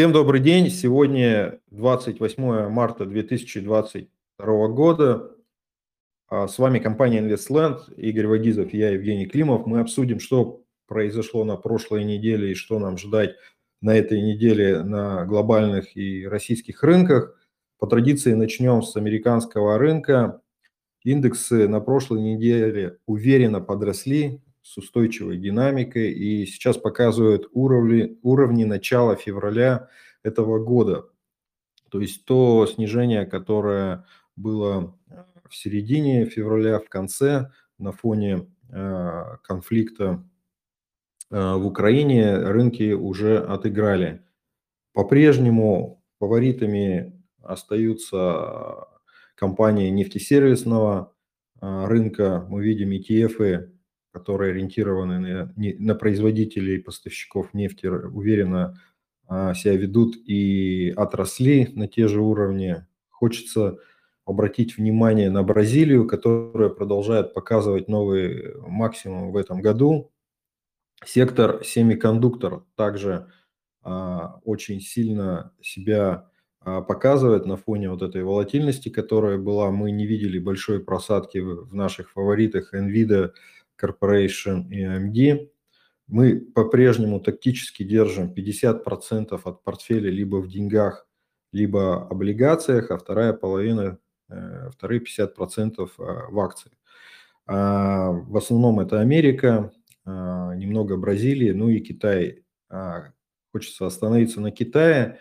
Всем добрый день. Сегодня 28 марта 2022 года. А, с вами компания InvestLand, Игорь Вагизов, я Евгений Климов. Мы обсудим, что произошло на прошлой неделе и что нам ждать на этой неделе на глобальных и российских рынках. По традиции начнем с американского рынка. Индексы на прошлой неделе уверенно подросли с устойчивой динамикой и сейчас показывают уровни, уровни начала февраля этого года. То есть то снижение, которое было в середине февраля, в конце, на фоне э, конфликта э, в Украине, рынки уже отыграли. По-прежнему фаворитами остаются компании нефтесервисного э, рынка. Мы видим ETF, которые ориентированы на, на производителей и поставщиков нефти, уверенно себя ведут и отросли на те же уровни. Хочется обратить внимание на Бразилию, которая продолжает показывать новый максимум в этом году. Сектор семикондуктор также а, очень сильно себя а, показывает на фоне вот этой волатильности, которая была. Мы не видели большой просадки в, в наших фаворитах NVIDIA Corporation и AMD. Мы по-прежнему тактически держим 50% от портфеля либо в деньгах, либо облигациях, а вторая половина Э, вторые 50% а, в акции. А, в основном это Америка, а, немного Бразилии, ну и Китай. Хочется остановиться на Китае.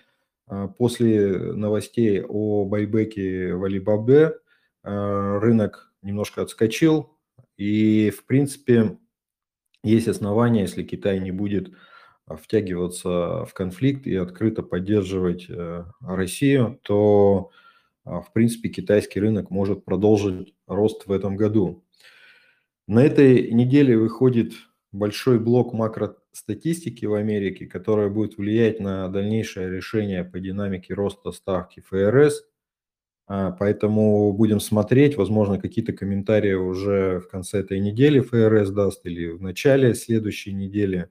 После новостей о байбеке в Алибабе рынок немножко отскочил. И, в принципе, есть основания, если Китай не будет втягиваться в конфликт и открыто поддерживать э, Россию, то а, в принципе, китайский рынок может продолжить рост в этом году. На этой неделе выходит большой блок макростатистики в Америке, которая будет влиять на дальнейшее решение по динамике роста ставки ФРС. А, поэтому будем смотреть, возможно, какие-то комментарии уже в конце этой недели ФРС даст или в начале следующей недели.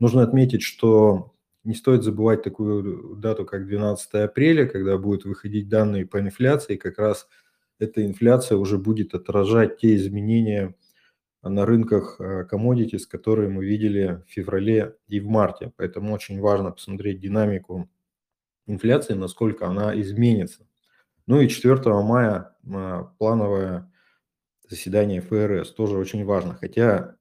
Нужно отметить, что не стоит забывать такую дату, как 12 апреля, когда будут выходить данные по инфляции. Как раз эта инфляция уже будет отражать те изменения на рынках commodities, э, которые мы видели в феврале и в марте. Поэтому очень важно посмотреть динамику инфляции, насколько она изменится. Ну и 4 мая э, плановое заседание ФРС тоже очень важно. Хотя,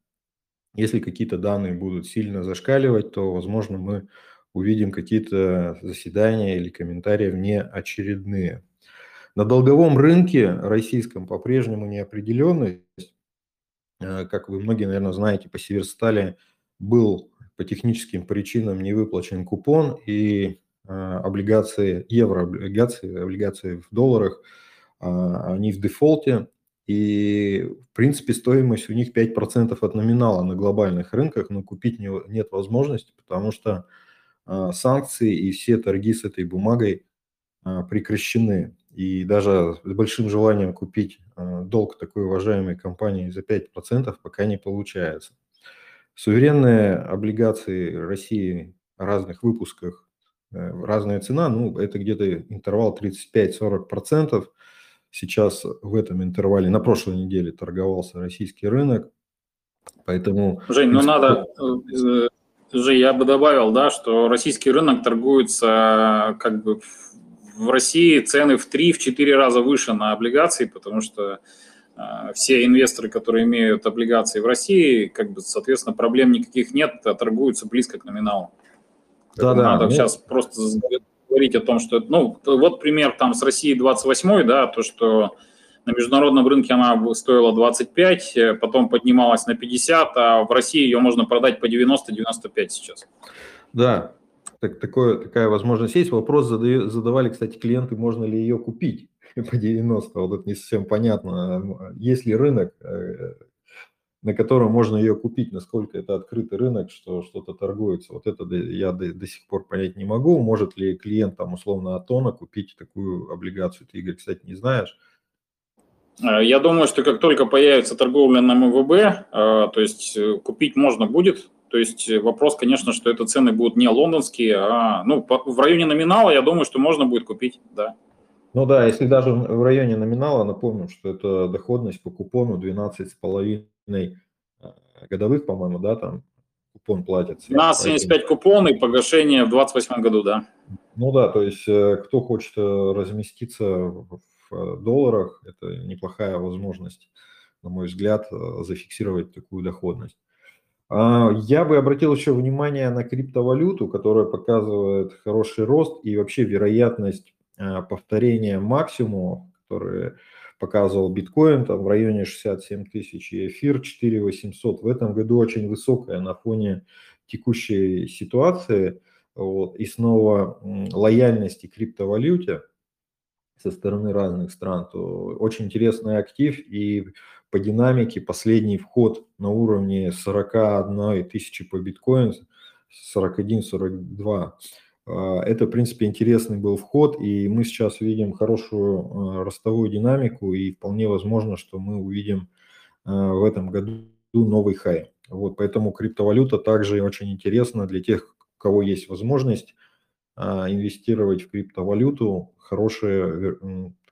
если какие-то данные будут сильно зашкаливать, то, возможно, мы увидим какие-то заседания или комментарии внеочередные. На долговом рынке российском по-прежнему неопределенность. Э, как вы многие, наверное, знаете, по Северстали был по техническим причинам не выплачен купон, и облигации, еврооблигации, облигации в долларах, э, они в дефолте, и, в принципе, стоимость у них 5% от номинала на глобальных рынках, но купить не, нет возможности, потому что а, санкции и все торги с этой бумагой а, прекращены. И даже с большим желанием купить а, долг такой уважаемой компании за 5% пока не получается. Суверенные облигации России в разных выпусках, разная цена, ну, это где-то интервал 35-40%. Сейчас в этом интервале на прошлой неделе торговался российский рынок. Поэтому... Жень, ну надо э, же я бы добавил, да, что российский рынок торгуется как бы в России цены в 3-4 раза выше на облигации, потому что э, все инвесторы, которые имеют облигации в России, как бы, соответственно, проблем никаких нет, а торгуются близко к номиналу. Да, да. Надо ну... сейчас просто говорить о том, что, ну, вот пример там с России 28, да, то, что на международном рынке она стоила 25, э, потом поднималась на 50, а в России ее можно продать по 90-95 сейчас. Да, так, такое, такая возможность есть. Вопрос задаю, задавали, кстати, клиенты, можно ли ее купить по 90. Вот это не совсем понятно. Есть ли рынок, э, на котором можно ее купить, насколько это открытый рынок, что что-то торгуется. Вот это я до, до сих пор понять не могу. Может ли клиент там условно Атона купить такую облигацию? Ты, Игорь, кстати, не знаешь. Э, я думаю, что как только появится торговля на МВБ, э, то есть э, купить можно будет, То есть вопрос, конечно, что это цены будут не лондонские, а ну, в районе номинала, я думаю, что можно будет купить, да. Ну да, если даже в районе номинала, напомним, что это доходность по купону 12,5 э, годовых, по-моему, да, там купон платится. 12,75 купон и погашение в 2028 году, да. Ну да, то есть э, кто хочет э, разместиться в долларах, это неплохая возможность, на мой взгляд, зафиксировать такую доходность. А, я бы обратил еще внимание на криптовалюту, которая показывает хороший рост и вообще вероятность а, повторения максимума, который показывал биткоин, там в районе 67 тысяч и эфир 4 800. В этом году очень высокая на фоне текущей ситуации вот, и снова лояльности криптовалюте со стороны разных стран, то очень интересный актив и по динамике последний вход на уровне 41 тысячи по биткоину, 41-42. А, это, в принципе, интересный был вход, и мы сейчас видим хорошую а, ростовую динамику, и вполне возможно, что мы увидим а, в этом году новый хай. Вот, поэтому криптовалюта также очень интересна для тех, у кого есть возможность инвестировать в криптовалюту. Хороший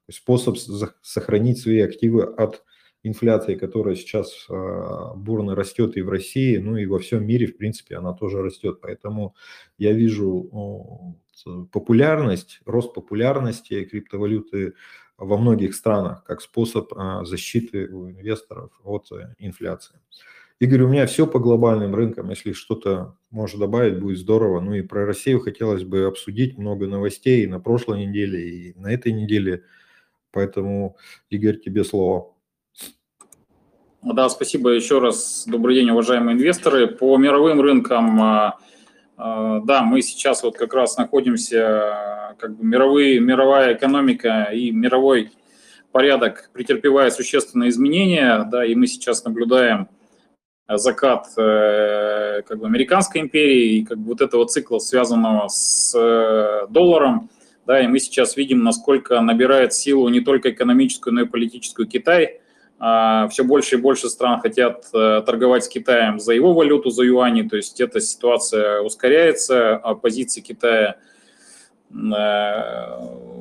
способ сохранить свои активы от инфляции, которая сейчас а, бурно растет и в России, ну и во всем мире, в принципе, она тоже растет. Поэтому я вижу популярность, рост популярности криптовалюты во многих странах как способ а, защиты у инвесторов от э, инфляции. Игорь, у меня все по глобальным рынкам. Если что-то можешь добавить, будет здорово. Ну и про Россию хотелось бы обсудить много новостей и на прошлой неделе, и на этой неделе. Поэтому, Игорь, тебе слово. Да, спасибо еще раз. Добрый день, уважаемые инвесторы. По мировым рынкам, а, а, да, мы сейчас вот как раз находимся, как бы мировые, мировая экономика и мировой порядок претерпевает существенные изменения, да, и мы сейчас наблюдаем закат э, как бы американской империи и как бы вот этого цикла, связанного с э, долларом, да, и мы сейчас видим, насколько набирает силу не только экономическую, но и политическую Китай – а, все больше и больше стран хотят э, торговать с Китаем за его валюту, за юани, то есть эта ситуация ускоряется, а позиции Китая э,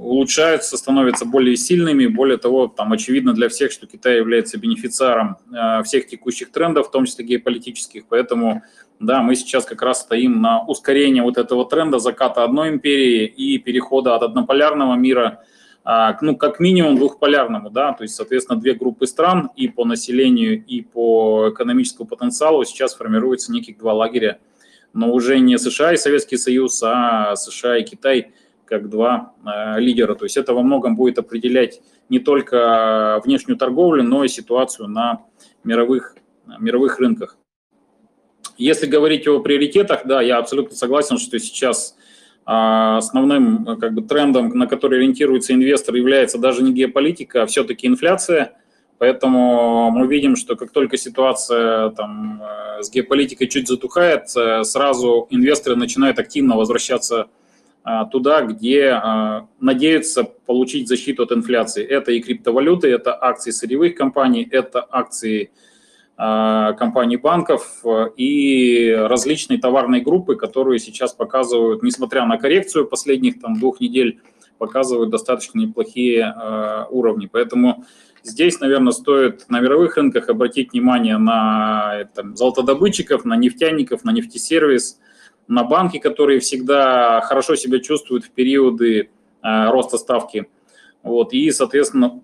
улучшаются, становятся более сильными. Более того, там очевидно для всех, что Китай является бенефициаром э, всех текущих трендов, в том числе геополитических. Поэтому, да, мы сейчас как раз стоим на ускорении вот этого тренда заката одной империи и перехода от однополярного мира – а, ну, как минимум двухполярному, да, то есть, соответственно, две группы стран и по населению, и по экономическому потенциалу сейчас формируются неких два лагеря, но уже не США и Советский Союз, а США и Китай как два э, лидера. То есть это во многом будет определять не только внешнюю торговлю, но и ситуацию на мировых, мировых рынках. Если говорить о приоритетах, да, я абсолютно согласен, что сейчас а основным э, как бы, трендом, на который ориентируется инвестор, является даже не геополитика, а все-таки инфляция. Поэтому мы видим, что как только ситуация там, э, с геополитикой чуть затухает, э, сразу инвесторы начинают активно возвращаться туда, где надеются получить защиту от инфляции. Это и криптовалюты, это акции сырьевых компаний, это акции а, компаний банков э, и различные товарные группы, которые сейчас показывают, несмотря на коррекцию последних там, двух недель, показывают достаточно неплохие э, уровни. Поэтому здесь, наверное, стоит на мировых рынках обратить внимание на там, золотодобытчиков, на нефтяников, на нефтесервис, на банки, которые всегда хорошо себя чувствуют в периоды э, роста ставки вот, и, соответственно,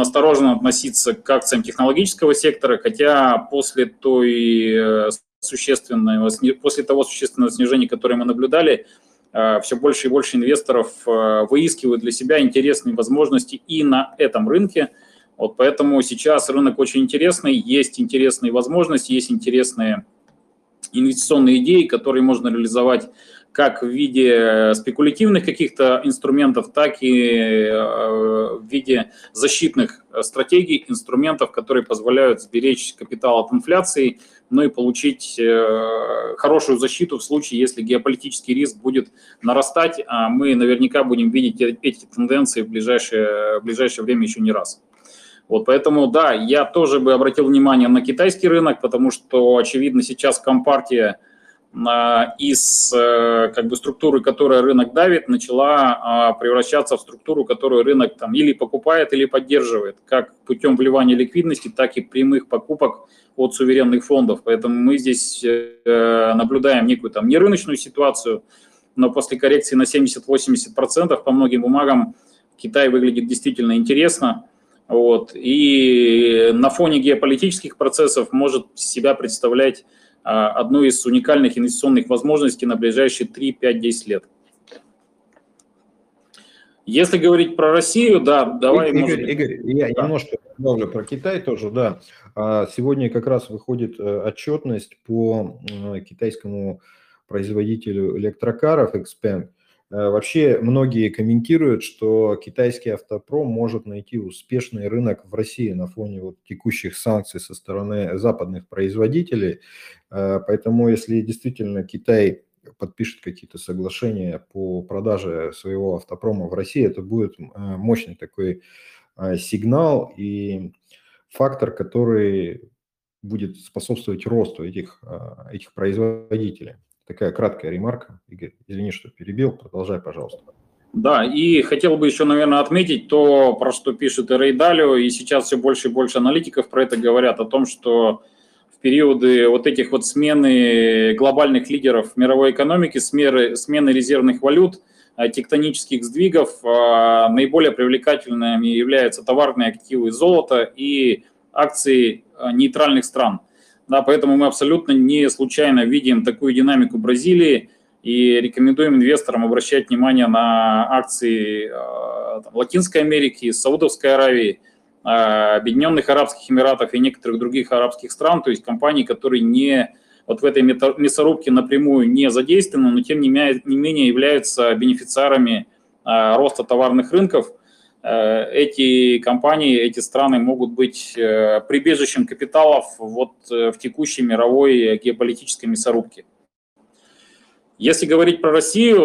осторожно относиться к акциям технологического сектора, хотя после той э, существенного, после того существенного снижения, которое мы наблюдали, э, все больше и больше инвесторов э, выискивают для себя интересные возможности и на этом рынке. Вот поэтому сейчас рынок очень интересный, есть интересные возможности, есть интересные инвестиционные идеи, которые можно реализовать как в виде спекулятивных каких-то инструментов, так и э, в виде защитных стратегий, инструментов, которые позволяют сберечь капитал от инфляции, ну и получить э, хорошую защиту в случае, если геополитический риск будет нарастать, а мы наверняка будем видеть эти тенденции в ближайшее, в ближайшее время еще не раз. Вот поэтому, да, я тоже бы обратил внимание на китайский рынок, потому что, очевидно, сейчас Компартия – из как бы структуры, которая рынок давит, начала превращаться в структуру, которую рынок там или покупает, или поддерживает, как путем вливания ликвидности, так и прямых покупок от суверенных фондов. Поэтому мы здесь наблюдаем некую там нерыночную ситуацию, но после коррекции на 70-80% по многим бумагам Китай выглядит действительно интересно. Вот, и на фоне геополитических процессов может себя представлять а, одну из уникальных инвестиционных возможностей на ближайшие 3, 5, 10 лет. Если говорить про Россию, да, давай... Игорь, может... Игорь я да. немножко добавлю про Китай тоже, да. А, сегодня как раз выходит э, отчетность по китайскому производителю электрокаров Xpeng. Э, вообще многие комментируют, что китайский автопром может найти успешный рынок в России на фоне вот текущих санкций со стороны западных производителей. Э, поэтому если действительно Китай подпишет какие-то соглашения по продаже своего автопрома в России, это будет э, мощный такой сигнал и фактор, который будет способствовать росту этих, этих производителей. Такая краткая ремарка. Игорь, извини, что перебил. Продолжай, пожалуйста. Да, и хотел бы еще, наверное, отметить то, про что пишет Рей Далио, и сейчас все больше и больше аналитиков про это говорят, о том, что в периоды вот этих вот смены глобальных лидеров мировой экономики, смены, смены резервных валют, э, тектонических сдвигов, э, наиболее привлекательными являются товарные активы золота и акции э, нейтральных стран – да, поэтому мы абсолютно не случайно видим такую динамику Бразилии и рекомендуем инвесторам обращать внимание на акции э, там, Латинской Америки, Саудовской Аравии, э, Объединенных Арабских Эмиратов и некоторых других арабских стран, то есть компаний, которые не вот в этой мясорубке напрямую не задействованы, но тем не менее являются бенефициарами э, роста товарных рынков – эти компании, эти страны могут быть э, прибежищем капиталов вот э, в текущей мировой геополитической мясорубке. Если говорить про Россию,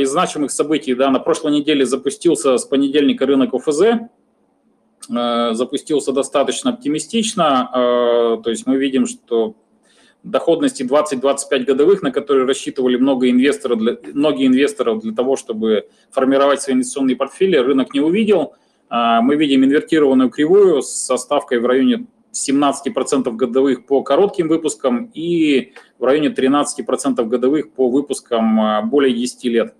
из значимых событий, да, на прошлой неделе запустился с понедельника рынок ОФЗ, запустился достаточно оптимистично, то есть мы видим, что доходности 20-25 годовых, на которые рассчитывали много инвесторов для, многие инвесторов для того, чтобы формировать свои инвестиционные портфели, рынок не увидел. А, мы видим инвертированную кривую с ставкой в районе 17% годовых по коротким выпускам и в районе 13% годовых по выпускам а, более 10 лет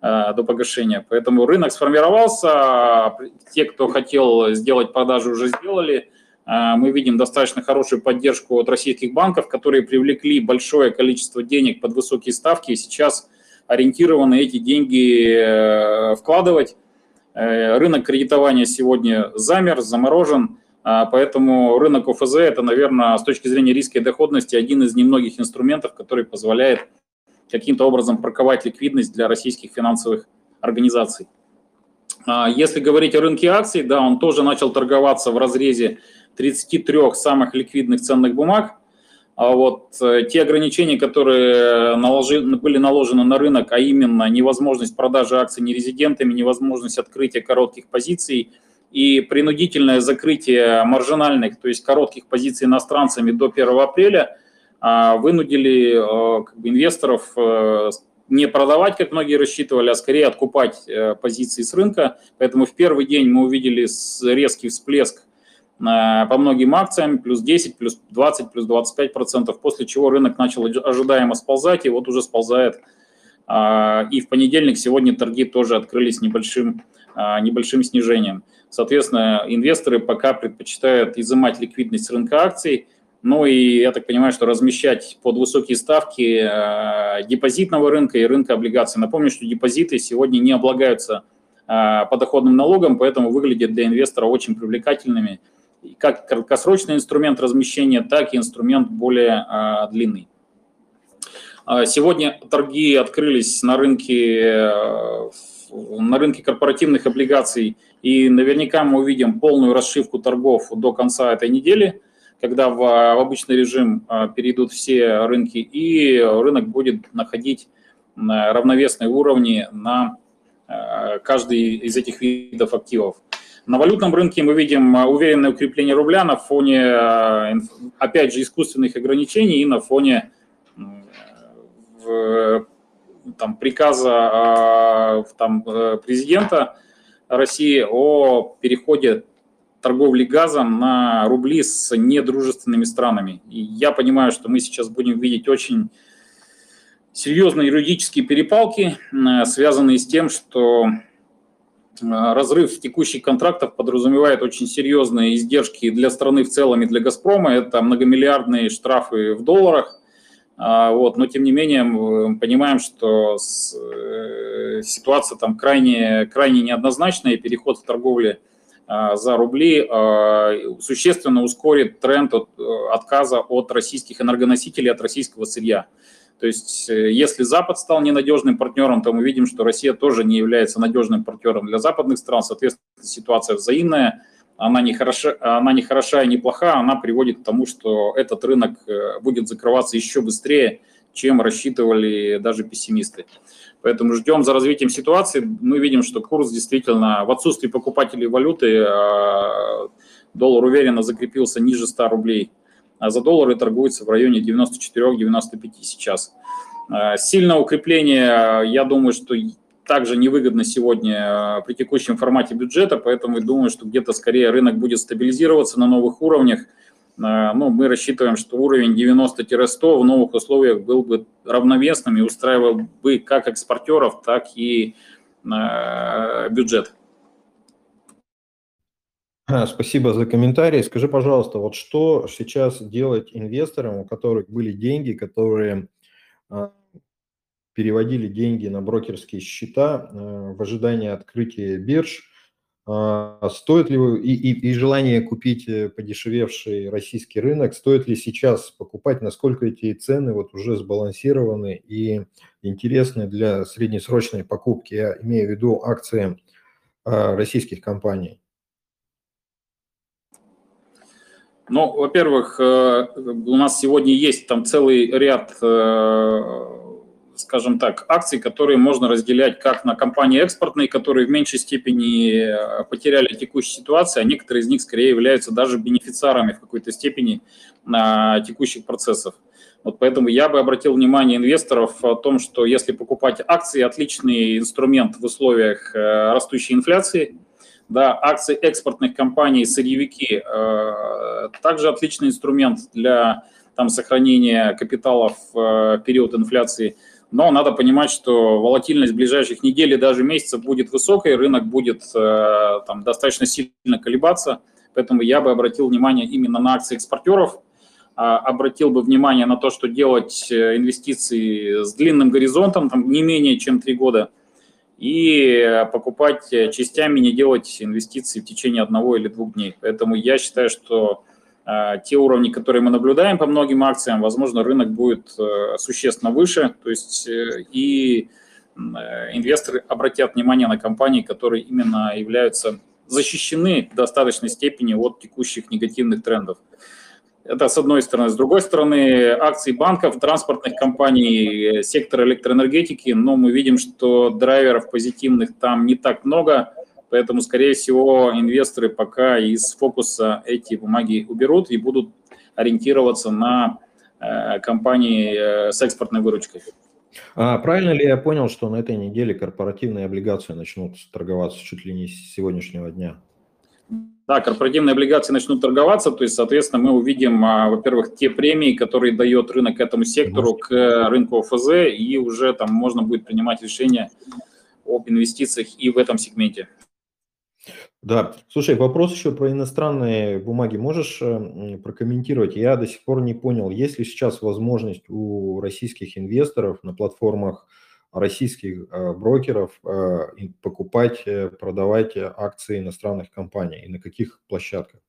а, до погашения. Поэтому рынок сформировался, те, кто хотел сделать продажи, уже сделали. А, мы видим достаточно хорошую поддержку от российских банков, которые привлекли большое количество денег под высокие ставки и сейчас ориентированы эти деньги э, вкладывать. Э, рынок кредитования сегодня замер, заморожен, а, поэтому рынок ОФЗ – это, наверное, с точки зрения риска и доходности один из немногих инструментов, который позволяет каким-то образом парковать ликвидность для российских финансовых организаций. А, если говорить о рынке акций, да, он тоже начал торговаться в разрезе 33 самых ликвидных ценных бумаг. А вот э, те ограничения, которые наложи, были наложены на рынок, а именно невозможность продажи акций нерезидентами, невозможность открытия коротких позиций и принудительное закрытие маржинальных, то есть коротких позиций иностранцами до 1 апреля, а, вынудили э, как бы, инвесторов э, не продавать, как многие рассчитывали, а скорее откупать позиции с рынка. Поэтому в первый день мы увидели резкий всплеск по многим акциям, плюс 10, плюс 20, плюс 25 процентов, после чего рынок начал ожидаемо сползать, и вот уже сползает. А, и в понедельник сегодня торги тоже открылись небольшим, а, небольшим снижением. Соответственно, инвесторы пока предпочитают изымать ликвидность рынка акций, ну и я так понимаю, что размещать под высокие ставки а, депозитного рынка и рынка облигаций. Напомню, что депозиты сегодня не облагаются подоходным налогом, поэтому выглядят для инвестора очень привлекательными – как краткосрочный инструмент размещения, так и инструмент более а, длинный. А, сегодня торги открылись на рынке, э, на рынке корпоративных облигаций, и наверняка мы увидим полную расшивку торгов до конца этой недели, когда в, в обычный режим а, перейдут все рынки, и рынок будет находить равновесные уровни на каждый из этих видов активов. На валютном рынке мы видим а, уверенное укрепление рубля на фоне, а, опять же, искусственных ограничений и на фоне там, приказа там, президента России о переходе торговли газом на рубли с недружественными странами. И я понимаю, что мы сейчас будем видеть очень серьезные юридические перепалки, связанные с тем, что разрыв текущих контрактов подразумевает очень серьезные издержки для страны в целом и для «Газпрома». Это многомиллиардные штрафы в долларах. А, вот, но тем не менее мы понимаем, что э, ситуация там крайне, крайне неоднозначная, и переход в торговле а, за рубли а, существенно ускорит тренд э, отказа от российских энергоносителей, от российского сырья. То есть э, если Запад стал ненадежным партнером, то мы видим, что Россия тоже не является надежным партнером для западных стран. Соответственно, ситуация взаимная, она не, хороша, она не хороша и не плоха, она приводит к тому, что этот рынок э, будет закрываться еще быстрее, чем рассчитывали даже пессимисты. Поэтому ждем за развитием ситуации. Мы видим, что курс действительно в отсутствии покупателей валюты э, доллар уверенно закрепился ниже 100 рублей а за доллары торгуется в районе 94-95 сейчас. Э, сильное укрепление, я думаю, что также невыгодно сегодня э, при текущем формате бюджета, поэтому думаю, что где-то скорее рынок будет стабилизироваться на новых уровнях. Э, ну, мы рассчитываем, что уровень 90-100 в новых условиях был бы равновесным и устраивал бы как экспортеров, так и бюджет. Спасибо за комментарий. Скажи, пожалуйста, вот что сейчас делать инвесторам, у которых были деньги, которые а, переводили деньги на брокерские счета а, в ожидании открытия бирж? А, стоит ли и, и, и желание купить э, подешевевший российский рынок, стоит ли сейчас покупать, насколько эти цены вот уже сбалансированы и интересны для среднесрочной покупки? Я имею в виду акции российских компаний. Ну, во-первых, э, у нас сегодня есть там целый ряд, э, скажем так, акций, которые можно разделять как на компании экспортные, которые в меньшей степени э, потеряли текущую ситуацию, а некоторые из них скорее являются даже бенефициарами в какой-то степени на текущих процессов. Вот поэтому я бы обратил внимание инвесторов о том, что если покупать акции, отличный инструмент в условиях растущей инфляции – да, акции экспортных компаний, сырьевики, э, также отличный инструмент для там, сохранения капитала в э, период инфляции. Но надо понимать, что волатильность в ближайших недель и даже месяцев будет высокой, рынок будет э, там, достаточно сильно колебаться. Поэтому я бы обратил внимание именно на акции экспортеров, а, обратил бы внимание на то, что делать инвестиции с длинным горизонтом, там, не менее чем три года – и покупать частями, не делать инвестиции в течение одного или двух дней. Поэтому я считаю, что э, те уровни, которые мы наблюдаем по многим акциям, возможно, рынок будет э, существенно выше, то есть э, и инвесторы обратят внимание на компании, которые именно являются защищены в достаточной степени от текущих негативных трендов. Это с одной стороны. С другой стороны, акции банков, транспортных компаний, сектор электроэнергетики, но мы видим, что драйверов позитивных там не так много, поэтому, скорее всего, инвесторы пока из фокуса эти бумаги уберут и будут ориентироваться на э, компании э, с экспортной выручкой. А правильно ли я понял, что на этой неделе корпоративные облигации начнут торговаться чуть ли не с сегодняшнего дня? Да, корпоративные облигации начнут торговаться, то есть, соответственно, мы увидим, а, во-первых, те премии, которые дает рынок этому сектору к рынку ОФЗ, и уже там можно будет принимать решение об инвестициях и в этом сегменте. Да, слушай, вопрос еще про иностранные бумаги. Можешь э, прокомментировать? Я до сих пор не понял, есть ли сейчас возможность у российских инвесторов на платформах российских э, брокеров э, покупать, э, продавать акции иностранных компаний и на каких площадках?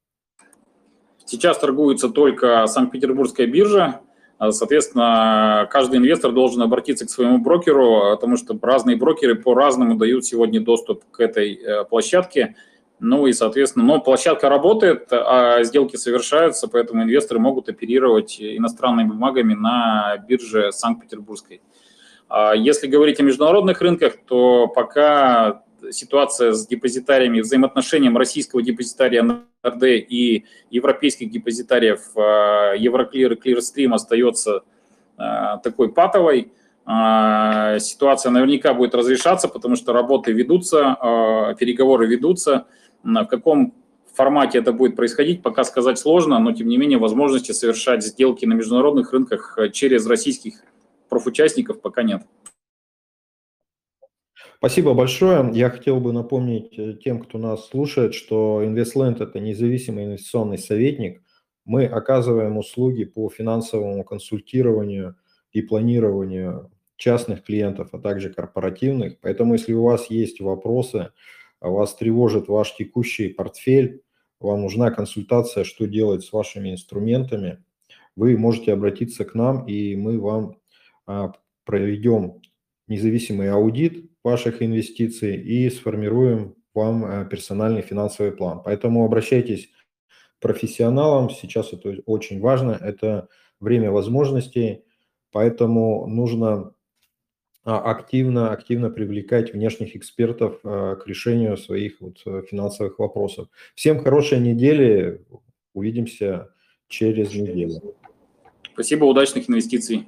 Сейчас торгуется только Санкт-Петербургская биржа. Соответственно, каждый инвестор должен обратиться к своему брокеру, потому что разные брокеры по-разному дают сегодня доступ к этой площадке. Ну и, соответственно, но площадка работает, а сделки совершаются, поэтому инвесторы могут оперировать иностранными бумагами на бирже Санкт-Петербургской. А если говорить о международных рынках, то пока ситуация с депозитариями, взаимоотношением российского депозитария НРД и европейских депозитариев а, Евроклир и Клирстрим остается а, такой патовой. ситуация наверняка будет разрешаться, потому что работы ведутся, переговоры ведутся. В каком формате это будет происходить, пока сказать сложно, но тем не менее возможности совершать сделки на международных рынках через российских профучастников пока нет. Спасибо большое. Я хотел бы напомнить э, тем, кто нас слушает, что InvestLand – это независимый инвестиционный советник. Мы оказываем услуги по финансовому консультированию и планированию частных клиентов, а также корпоративных. Поэтому, если у вас есть вопросы, а вас тревожит ваш текущий портфель, вам нужна консультация, что делать с вашими инструментами, вы можете обратиться к нам, и мы вам проведем независимый аудит ваших инвестиций и сформируем вам э, персональный финансовый план. Поэтому обращайтесь к профессионалам, сейчас это очень важно, это время возможностей, поэтому нужно а, активно, активно привлекать внешних экспертов к решению своих вот э, финансовых вопросов. Всем хорошей недели, увидимся через неделю. Спасибо, удачных инвестиций.